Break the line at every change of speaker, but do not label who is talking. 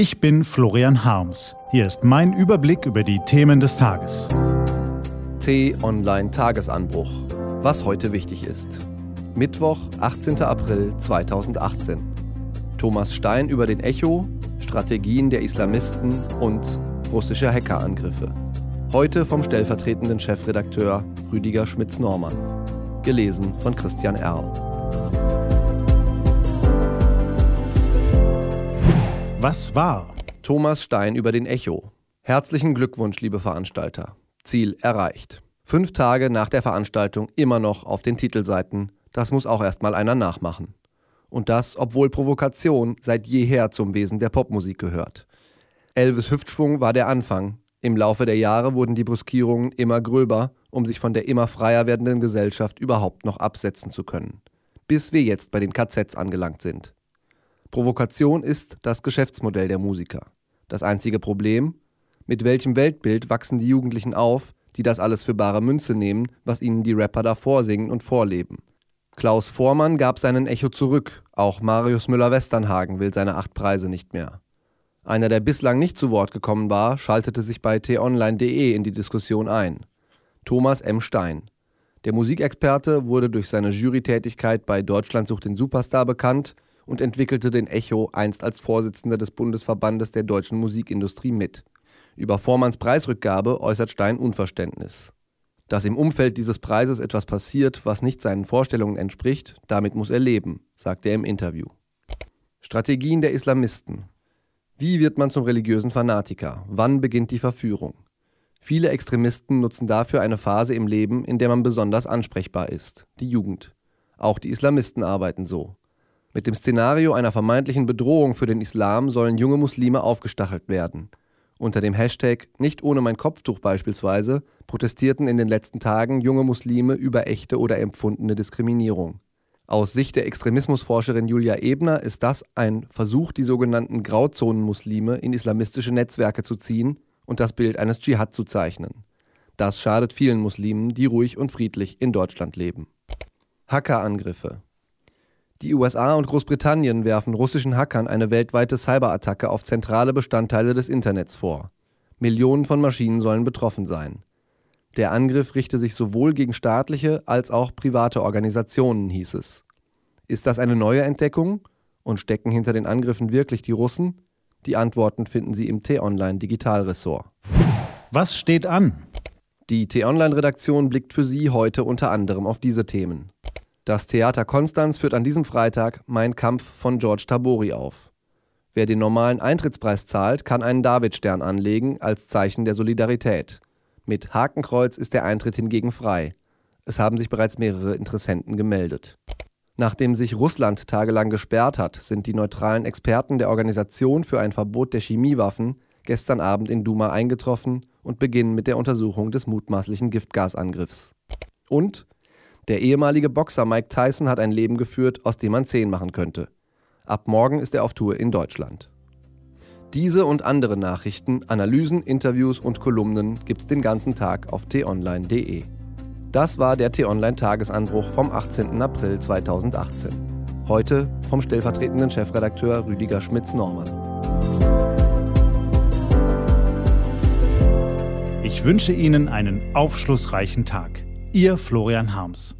Ich bin Florian Harms. Hier ist mein Überblick über die Themen des Tages.
T-Online Tagesanbruch. Was heute wichtig ist. Mittwoch, 18. April 2018. Thomas Stein über den Echo, Strategien der Islamisten und russische Hackerangriffe. Heute vom stellvertretenden Chefredakteur Rüdiger Schmitz-Normann. Gelesen von Christian Erl.
Was war?
Thomas Stein über den Echo. Herzlichen Glückwunsch, liebe Veranstalter. Ziel erreicht. Fünf Tage nach der Veranstaltung immer noch auf den Titelseiten. Das muss auch erstmal einer nachmachen. Und das, obwohl Provokation seit jeher zum Wesen der Popmusik gehört. Elvis Hüftschwung war der Anfang. Im Laufe der Jahre wurden die Bruskierungen immer gröber, um sich von der immer freier werdenden Gesellschaft überhaupt noch absetzen zu können. Bis wir jetzt bei den KZs angelangt sind. Provokation ist das Geschäftsmodell der Musiker. Das einzige Problem, mit welchem Weltbild wachsen die Jugendlichen auf, die das alles für bare Münze nehmen, was ihnen die Rapper da vorsingen und vorleben. Klaus Vormann gab seinen Echo zurück, auch Marius Müller-Westernhagen will seine acht Preise nicht mehr. Einer, der bislang nicht zu Wort gekommen war, schaltete sich bei t-online.de in die Diskussion ein. Thomas M. Stein. Der Musikexperte wurde durch seine Jurytätigkeit bei Deutschland sucht den Superstar bekannt und entwickelte den Echo einst als Vorsitzender des Bundesverbandes der deutschen Musikindustrie mit. Über Vormanns Preisrückgabe äußert Stein Unverständnis. Dass im Umfeld dieses Preises etwas passiert, was nicht seinen Vorstellungen entspricht, damit muss er leben, sagt er im Interview. Strategien der Islamisten. Wie wird man zum religiösen Fanatiker? Wann beginnt die Verführung? Viele Extremisten nutzen dafür eine Phase im Leben, in der man besonders ansprechbar ist, die Jugend. Auch die Islamisten arbeiten so. Mit dem Szenario einer vermeintlichen Bedrohung für den Islam sollen junge Muslime aufgestachelt werden. Unter dem Hashtag Nicht ohne mein Kopftuch beispielsweise protestierten in den letzten Tagen junge Muslime über echte oder empfundene Diskriminierung. Aus Sicht der Extremismusforscherin Julia Ebner ist das ein Versuch, die sogenannten Grauzonen-Muslime in islamistische Netzwerke zu ziehen und das Bild eines Dschihad zu zeichnen. Das schadet vielen Muslimen, die ruhig und friedlich in Deutschland leben. Hackerangriffe die USA und Großbritannien werfen russischen Hackern eine weltweite Cyberattacke auf zentrale Bestandteile des Internets vor. Millionen von Maschinen sollen betroffen sein. Der Angriff richte sich sowohl gegen staatliche als auch private Organisationen, hieß es. Ist das eine neue Entdeckung? Und stecken hinter den Angriffen wirklich die Russen? Die Antworten finden Sie im T-Online Digitalressort.
Was steht an?
Die T-Online-Redaktion blickt für Sie heute unter anderem auf diese Themen. Das Theater Konstanz führt an diesem Freitag Mein Kampf von George Tabori auf. Wer den normalen Eintrittspreis zahlt, kann einen Davidstern anlegen als Zeichen der Solidarität. Mit Hakenkreuz ist der Eintritt hingegen frei. Es haben sich bereits mehrere Interessenten gemeldet. Nachdem sich Russland tagelang gesperrt hat, sind die neutralen Experten der Organisation für ein Verbot der Chemiewaffen gestern Abend in Duma eingetroffen und beginnen mit der Untersuchung des mutmaßlichen Giftgasangriffs. Und der ehemalige Boxer Mike Tyson hat ein Leben geführt, aus dem man zehn machen könnte. Ab morgen ist er auf Tour in Deutschland. Diese und andere Nachrichten, Analysen, Interviews und Kolumnen gibt's den ganzen Tag auf t-online.de. Das war der T-Online Tagesanbruch vom 18. April 2018. Heute vom stellvertretenden Chefredakteur Rüdiger Schmitz-Normann.
Ich wünsche Ihnen einen aufschlussreichen Tag. Ihr Florian Harms.